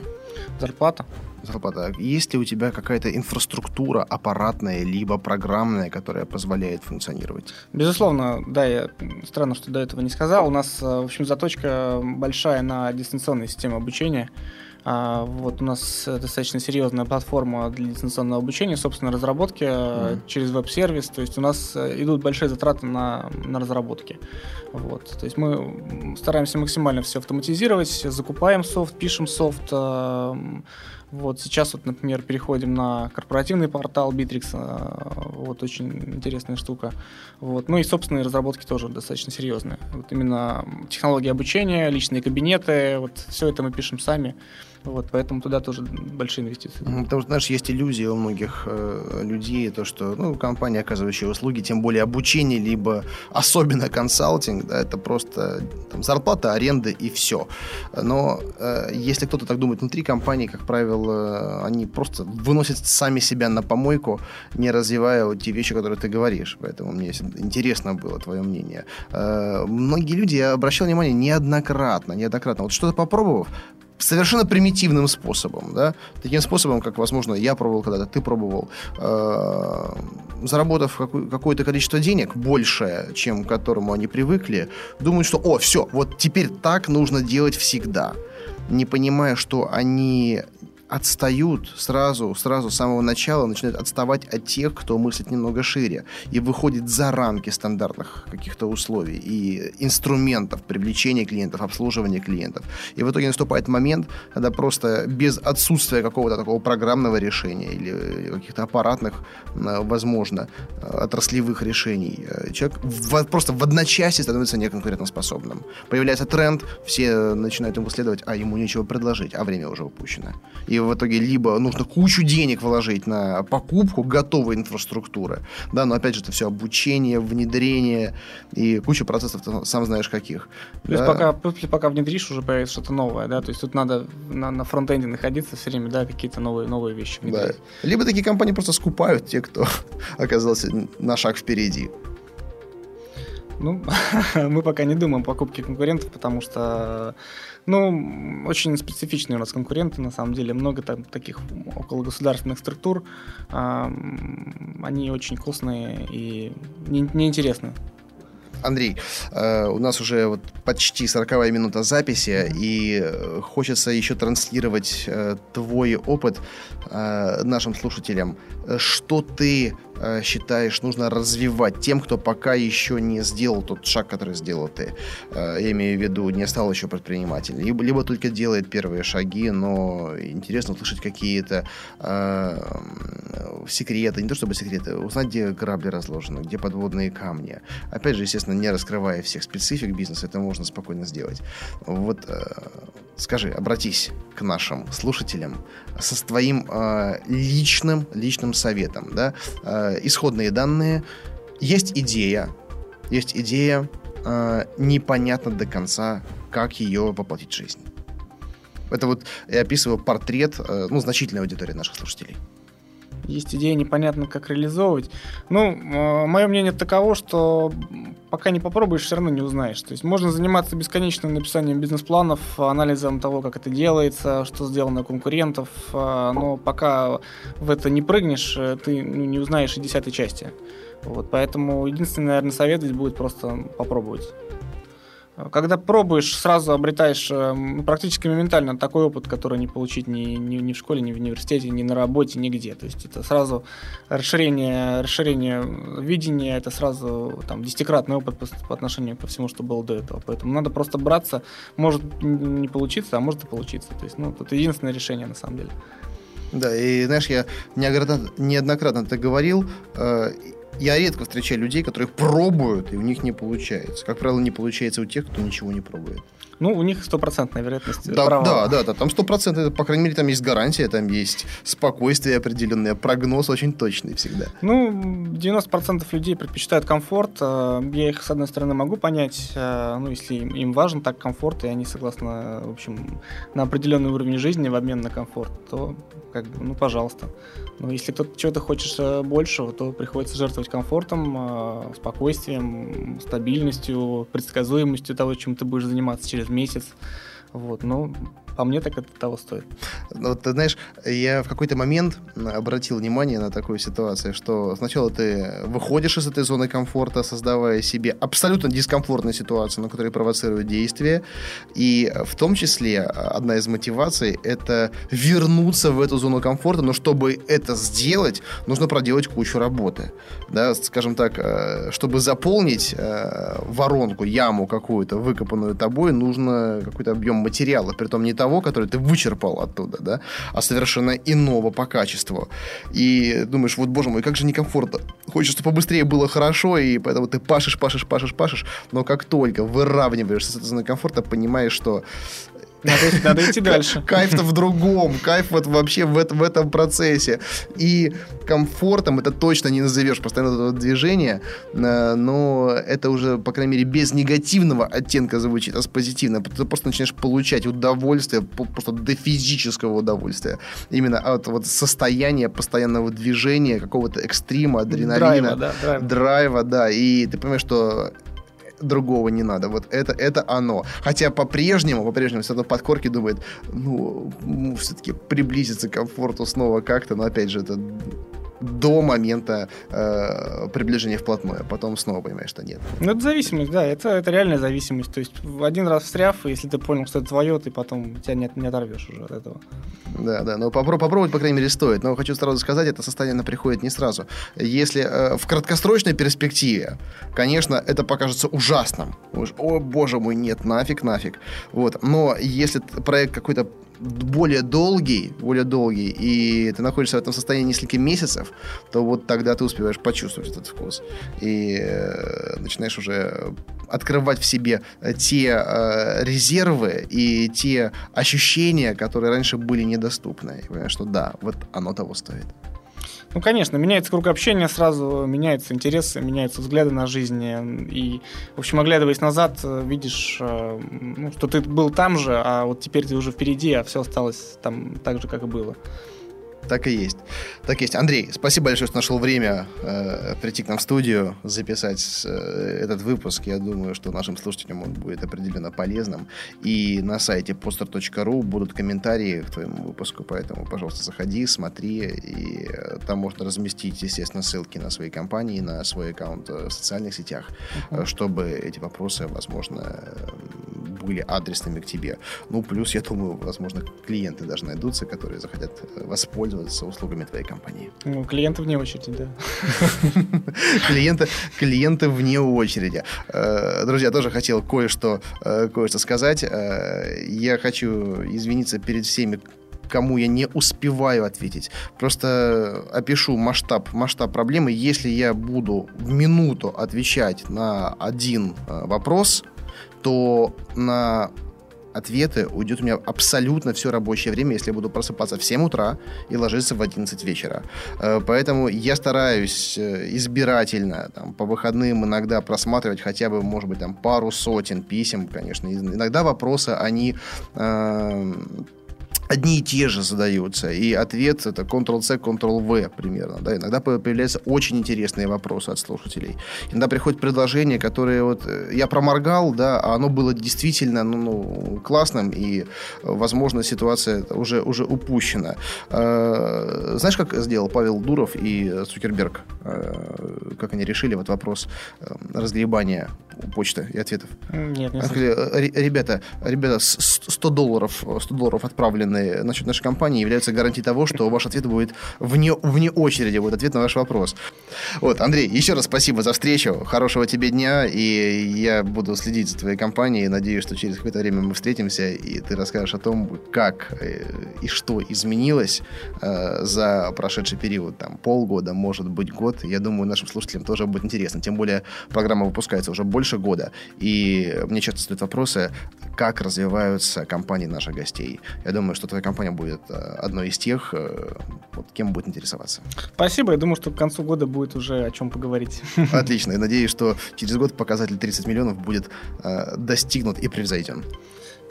Зарплата. Зарплата. Есть ли у тебя какая-то инфраструктура аппаратная либо программная, которая позволяет функционировать? Безусловно, да, я странно, что до этого не сказал. У нас, э, в общем, заточка большая на дистанционной системе обучения. А, вот у нас достаточно серьезная платформа для дистанционного обучения, собственно, разработки mm-hmm. через веб-сервис. То есть у нас э, идут большие затраты на, на разработки. Вот. То есть мы стараемся максимально все автоматизировать, закупаем софт, пишем софт. Э, вот сейчас вот, например, переходим на корпоративный портал Bittrex. Вот очень интересная штука. Вот. Ну и собственные разработки тоже достаточно серьезные. Вот именно технологии обучения, личные кабинеты, вот все это мы пишем сами. Вот, поэтому туда тоже большие инвестиции. Потому что, знаешь, есть иллюзия у многих э, людей, то, что ну, компания, оказывающая услуги, тем более обучение, либо особенно консалтинг, да, это просто там, зарплата, аренда и все. Но э, если кто-то так думает внутри компании, как правило, они просто выносят сами себя на помойку, не развивая вот те вещи, которые ты говоришь. Поэтому мне интересно было твое мнение. Э, многие люди, я обращал внимание, неоднократно, неоднократно, вот что-то попробовав, совершенно примитивным способом, да, таким способом, как, возможно, я пробовал когда-то, ты пробовал, э, заработав какое-то количество денег, большее, чем к которому они привыкли, думают, что, о, все, вот теперь так нужно делать всегда, не понимая, что они отстают сразу, сразу с самого начала, начинают отставать от тех, кто мыслит немного шире и выходит за рамки стандартных каких-то условий и инструментов привлечения клиентов, обслуживания клиентов. И в итоге наступает момент, когда просто без отсутствия какого-то такого программного решения или каких-то аппаратных, возможно, отраслевых решений, э, человек в, просто в одночасье становится неконкурентоспособным. Появляется тренд, все начинают ему следовать, а ему нечего предложить, а время уже упущено. И в итоге либо нужно кучу денег вложить на покупку готовой инфраструктуры, да, но опять же это все обучение, внедрение и куча процессов, ты сам знаешь каких. То есть пока, пока внедришь, уже появится что-то новое, да, то есть тут надо на, на фронтенде находиться все время, да, какие-то новые, новые вещи внедрять. Да. Либо такие компании просто скупают те, кто оказался на шаг впереди. Ну, мы пока не думаем о покупке конкурентов, потому что ну, очень специфичные у нас конкуренты, на самом деле. Много там таких около государственных структур. Они очень вкусные и неинтересны. Андрей, э, у нас уже вот почти 40 минута записи, и э, хочется еще транслировать э, твой опыт нашим слушателям. Что ты считаешь, нужно развивать тем, кто пока еще не сделал тот шаг, который сделал ты? Я имею в виду, не стал еще предпринимателем. Либо, либо только делает первые шаги, но интересно услышать какие-то секреты, не то чтобы секреты, узнать, где грабли разложены, где подводные камни. Опять же, естественно, не раскрывая всех специфик бизнеса, это можно спокойно сделать. Вот э, скажи, обратись к нашим слушателям со твоим э, личным, личным советом, да, э, исходные данные, есть идея, есть идея, э, непонятно до конца, как ее воплотить в жизнь. Это вот я описываю портрет, э, ну, значительной аудитории наших слушателей есть идея, непонятно, как реализовывать. Ну, э, мое мнение таково, что пока не попробуешь, все равно не узнаешь. То есть можно заниматься бесконечным написанием бизнес-планов, анализом того, как это делается, что сделано у конкурентов, э, но пока в это не прыгнешь, э, ты ну, не узнаешь и десятой части. Вот, поэтому единственный, наверное, совет здесь будет просто попробовать. Когда пробуешь, сразу обретаешь э, практически моментально такой опыт, который не получить ни, ни, ни в школе, ни в университете, ни на работе, нигде. То есть это сразу расширение, расширение видения, это сразу там, десятикратный опыт по, по отношению ко всему, что было до этого. Поэтому надо просто браться. Может не получиться, а может и получиться. То есть, ну, это единственное решение на самом деле. Да, и знаешь, я неоднократно, неоднократно это говорил, э, я редко встречаю людей, которые пробуют, и у них не получается. Как правило, не получается у тех, кто ничего не пробует. Ну, у них стопроцентная вероятность да, провала. Да, да, да, там стопроцентная, по крайней мере, там есть гарантия, там есть спокойствие определенное, прогноз очень точный всегда. Ну, 90% людей предпочитают комфорт. Э, я их, с одной стороны, могу понять, э, ну, если им важен так комфорт, и они согласны, в общем, на определенный уровень жизни в обмен на комфорт, то, как бы, ну, пожалуйста. Но если кто-то чего-то хочет э, большего, то приходится жертвовать комфортом, спокойствием, стабильностью, предсказуемостью того, чем ты будешь заниматься через месяц. Вот, ну, по мне так это того стоит. Ну, вот, ты знаешь, я в какой-то момент обратил внимание на такую ситуацию, что сначала ты выходишь из этой зоны комфорта, создавая себе абсолютно дискомфортную ситуацию, на которой провоцируют действия, и в том числе одна из мотиваций — это вернуться в эту зону комфорта, но чтобы это сделать, нужно проделать кучу работы. Да, скажем так, э, чтобы заполнить э, воронку, яму какую-то, выкопанную тобой, нужно какой-то объем материала, при том не того, который ты вычерпал оттуда, да, а совершенно иного по качеству. И думаешь, вот, боже мой, как же некомфортно. Хочется, чтобы побыстрее было хорошо, и поэтому ты пашешь, пашешь, пашешь, пашешь, но как только выравниваешься с этой зоной комфорта, понимаешь, что надо, надо идти дальше. Кайф-то в другом. Кайф вот вообще в, в этом процессе. И комфортом это точно не назовешь постоянно этого движения, э, но это уже, по крайней мере, без негативного оттенка звучит, а с позитивным. Ты просто начинаешь получать удовольствие, просто до физического удовольствия. Именно от вот состояния постоянного движения, какого-то экстрима, адреналина. Драйва, да. Драйва. драйва, да. И ты понимаешь, что другого не надо. Вот это, это оно. Хотя по-прежнему, по-прежнему все равно подкорки думает, ну, все-таки приблизиться к комфорту снова как-то, но опять же, это до момента э, приближения вплотную, а потом снова понимаешь, что нет. Ну, это зависимость, да, это, это реальная зависимость. То есть один раз встряв, и если ты понял, что это твое, ты потом тебя не, не оторвешь уже от этого. Да, да, но попро- попробовать, по крайней мере, стоит. Но хочу сразу сказать, это состояние приходит не сразу. Если э, в краткосрочной перспективе, конечно, это покажется ужасным. О, боже мой, нет, нафиг, нафиг. Вот. Но если проект какой-то более долгий, более долгий, и ты находишься в этом состоянии несколько месяцев, то вот тогда ты успеваешь почувствовать этот вкус. И э, начинаешь уже открывать в себе те э, резервы и те ощущения, которые раньше были недоступны. И понимаешь, что да, вот оно того стоит. Ну, конечно, меняется круг общения сразу, меняются интересы, меняются взгляды на жизнь. И, в общем, оглядываясь назад, видишь, э, ну, что ты был там же, а вот теперь ты уже впереди, а все осталось там так же, как и было. Так и есть. Так и есть. Андрей, спасибо большое, что нашел время э, прийти к нам в студию, записать э, этот выпуск. Я думаю, что нашим слушателям он будет определенно полезным. И на сайте poster.ru будут комментарии к твоему выпуску, поэтому, пожалуйста, заходи, смотри, и э, там можно разместить, естественно, ссылки на свои компании, на свой аккаунт в социальных сетях, uh-huh. чтобы эти вопросы, возможно, были адресными к тебе. Ну, плюс, я думаю, возможно, клиенты даже найдутся, которые захотят воспользоваться услугами твоей компании. Ну, клиенты вне очереди, да. клиенты, клиенты вне очереди. Э, друзья, тоже хотел кое-что, э, кое-что сказать. Э, я хочу извиниться перед всеми, кому я не успеваю ответить. Просто опишу масштаб, масштаб проблемы. Если я буду в минуту отвечать на один вопрос, то на ответы уйдет у меня абсолютно все рабочее время, если я буду просыпаться в 7 утра и ложиться в 11 вечера. Э, поэтому я стараюсь э, избирательно там, по выходным иногда просматривать хотя бы, может быть, там пару сотен писем, конечно. Иногда вопросы, они э, одни и те же задаются, и ответ это Ctrl-C, Ctrl-V примерно. Да? Иногда появляются очень интересные вопросы от слушателей. Иногда приходят предложения, которые вот э, я проморгал, да, а оно было действительно ну, ну, классным, и, возможно, ситуация уже, уже упущена. Э, знаешь, как сделал Павел Дуров и Цукерберг? Э, как они решили вот вопрос разгребания почты и ответов? Нет, не Ребята, ребята, 100 долларов, 100 долларов отправлены данные насчет нашей компании являются гарантией того, что ваш ответ будет вне, вне очереди, будет ответ на ваш вопрос. Вот, Андрей, еще раз спасибо за встречу, хорошего тебе дня, и я буду следить за твоей компанией, надеюсь, что через какое-то время мы встретимся, и ты расскажешь о том, как э, и что изменилось э, за прошедший период, там, полгода, может быть, год. Я думаю, нашим слушателям тоже будет интересно. Тем более, программа выпускается уже больше года, и мне часто задают вопросы, как развиваются компании наших гостей. Я думаю, что твоя компания будет э, одной из тех, э, вот, кем будет интересоваться. Спасибо. Я думаю, что к концу года будет уже о чем поговорить. Отлично. И надеюсь, что через год показатель 30 миллионов будет э, достигнут и превзойден.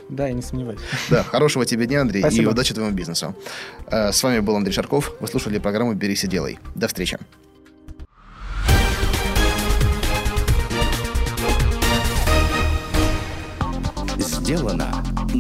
Да, я не сомневаюсь. Да, хорошего тебе дня, Андрей, Спасибо. и удачи твоему бизнесу. Э, с вами был Андрей Шарков. Вы слушали программу «Берись и делай». До встречи. Сделано